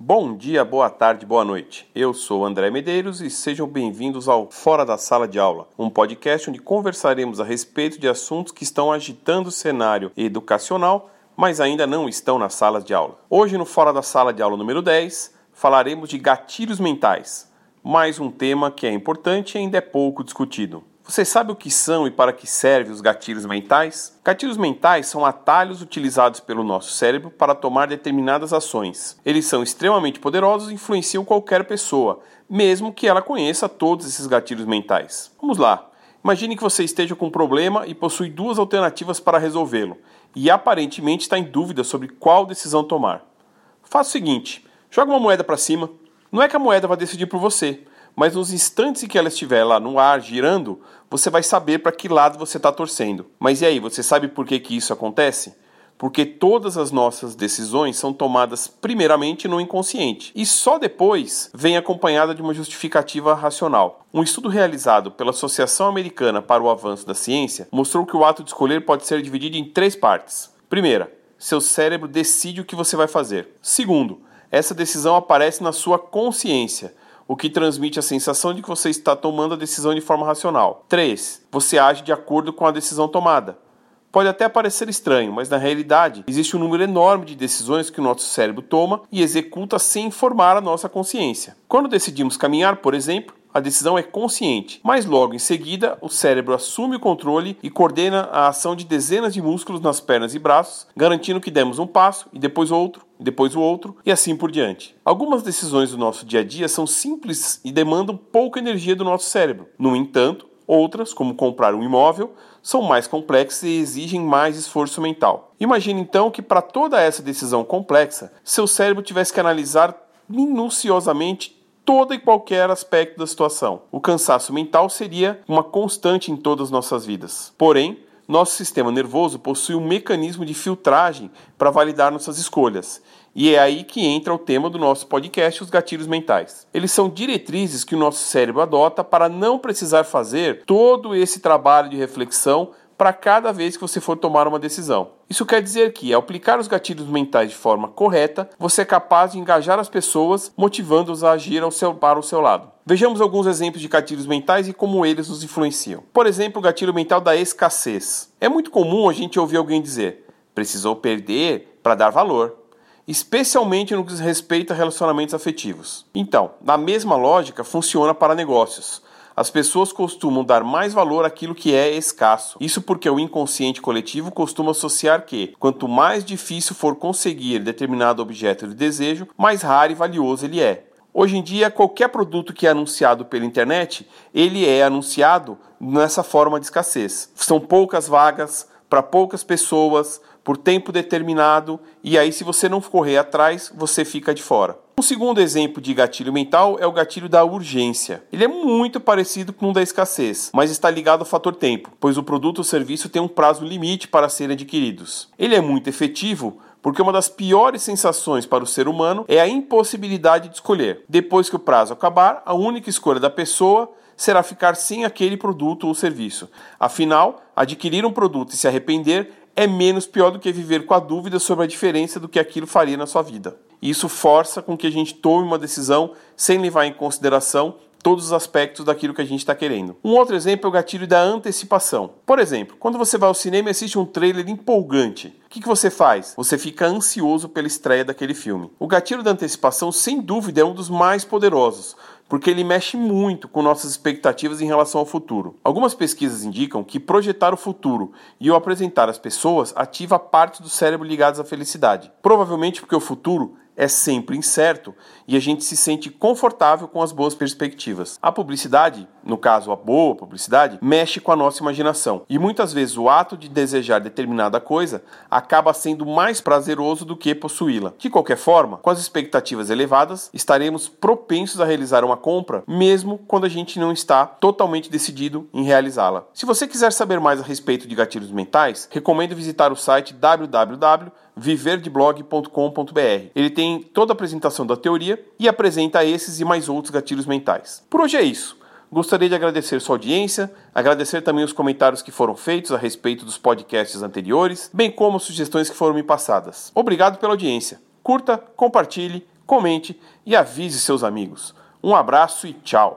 Bom dia, boa tarde, boa noite. Eu sou André Medeiros e sejam bem-vindos ao Fora da Sala de Aula, um podcast onde conversaremos a respeito de assuntos que estão agitando o cenário educacional, mas ainda não estão nas salas de aula. Hoje, no Fora da Sala de Aula número 10, falaremos de gatilhos mentais, mais um tema que é importante e ainda é pouco discutido. Você sabe o que são e para que servem os gatilhos mentais? Gatilhos mentais são atalhos utilizados pelo nosso cérebro para tomar determinadas ações. Eles são extremamente poderosos e influenciam qualquer pessoa, mesmo que ela conheça todos esses gatilhos mentais. Vamos lá. Imagine que você esteja com um problema e possui duas alternativas para resolvê-lo, e aparentemente está em dúvida sobre qual decisão tomar. Faça o seguinte: joga uma moeda para cima. Não é que a moeda vai decidir por você, mas nos instantes em que ela estiver lá no ar girando, você vai saber para que lado você está torcendo. Mas e aí, você sabe por que, que isso acontece? Porque todas as nossas decisões são tomadas primeiramente no inconsciente e só depois vem acompanhada de uma justificativa racional. Um estudo realizado pela Associação Americana para o Avanço da Ciência mostrou que o ato de escolher pode ser dividido em três partes. Primeira, seu cérebro decide o que você vai fazer. Segundo, essa decisão aparece na sua consciência o que transmite a sensação de que você está tomando a decisão de forma racional. 3. Você age de acordo com a decisão tomada. Pode até parecer estranho, mas na realidade existe um número enorme de decisões que o nosso cérebro toma e executa sem informar a nossa consciência. Quando decidimos caminhar, por exemplo, a decisão é consciente, mas logo em seguida o cérebro assume o controle e coordena a ação de dezenas de músculos nas pernas e braços, garantindo que demos um passo e depois outro, depois o outro e assim por diante. Algumas decisões do nosso dia a dia são simples e demandam pouca energia do nosso cérebro. No entanto, outras, como comprar um imóvel, são mais complexas e exigem mais esforço mental. Imagine então que para toda essa decisão complexa, seu cérebro tivesse que analisar minuciosamente todo e qualquer aspecto da situação. O cansaço mental seria uma constante em todas as nossas vidas. Porém, nosso sistema nervoso possui um mecanismo de filtragem para validar nossas escolhas. E é aí que entra o tema do nosso podcast, os gatilhos mentais. Eles são diretrizes que o nosso cérebro adota para não precisar fazer todo esse trabalho de reflexão para cada vez que você for tomar uma decisão. Isso quer dizer que, ao aplicar os gatilhos mentais de forma correta, você é capaz de engajar as pessoas, motivando-os a agir seu, para o seu lado. Vejamos alguns exemplos de gatilhos mentais e como eles nos influenciam. Por exemplo, o gatilho mental da escassez. É muito comum a gente ouvir alguém dizer: precisou perder para dar valor especialmente no que diz respeito a relacionamentos afetivos. Então, na mesma lógica, funciona para negócios as pessoas costumam dar mais valor àquilo que é escasso. Isso porque o inconsciente coletivo costuma associar que, quanto mais difícil for conseguir determinado objeto de desejo, mais raro e valioso ele é. Hoje em dia, qualquer produto que é anunciado pela internet, ele é anunciado nessa forma de escassez. São poucas vagas para poucas pessoas, por tempo determinado, e aí se você não correr atrás, você fica de fora. Um segundo exemplo de gatilho mental é o gatilho da urgência. Ele é muito parecido com o da escassez, mas está ligado ao fator tempo, pois o produto ou serviço tem um prazo limite para serem adquiridos. Ele é muito efetivo porque uma das piores sensações para o ser humano é a impossibilidade de escolher. Depois que o prazo acabar, a única escolha da pessoa será ficar sem aquele produto ou serviço. Afinal, adquirir um produto e se arrepender é menos pior do que viver com a dúvida sobre a diferença do que aquilo faria na sua vida. Isso força com que a gente tome uma decisão sem levar em consideração todos os aspectos daquilo que a gente está querendo. Um outro exemplo é o gatilho da antecipação. Por exemplo, quando você vai ao cinema e assiste um trailer empolgante, o que, que você faz? Você fica ansioso pela estreia daquele filme. O gatilho da antecipação, sem dúvida, é um dos mais poderosos, porque ele mexe muito com nossas expectativas em relação ao futuro. Algumas pesquisas indicam que projetar o futuro e o apresentar às pessoas ativa parte do cérebro ligadas à felicidade. Provavelmente porque o futuro é sempre incerto e a gente se sente confortável com as boas perspectivas. A publicidade, no caso a boa publicidade, mexe com a nossa imaginação e muitas vezes o ato de desejar determinada coisa acaba sendo mais prazeroso do que possuí-la. De qualquer forma, com as expectativas elevadas, estaremos propensos a realizar uma compra mesmo quando a gente não está totalmente decidido em realizá-la. Se você quiser saber mais a respeito de gatilhos mentais, recomendo visitar o site www viverdeblog.com.br. Ele tem toda a apresentação da teoria e apresenta esses e mais outros gatilhos mentais. Por hoje é isso. Gostaria de agradecer sua audiência, agradecer também os comentários que foram feitos a respeito dos podcasts anteriores, bem como sugestões que foram me passadas. Obrigado pela audiência. Curta, compartilhe, comente e avise seus amigos. Um abraço e tchau!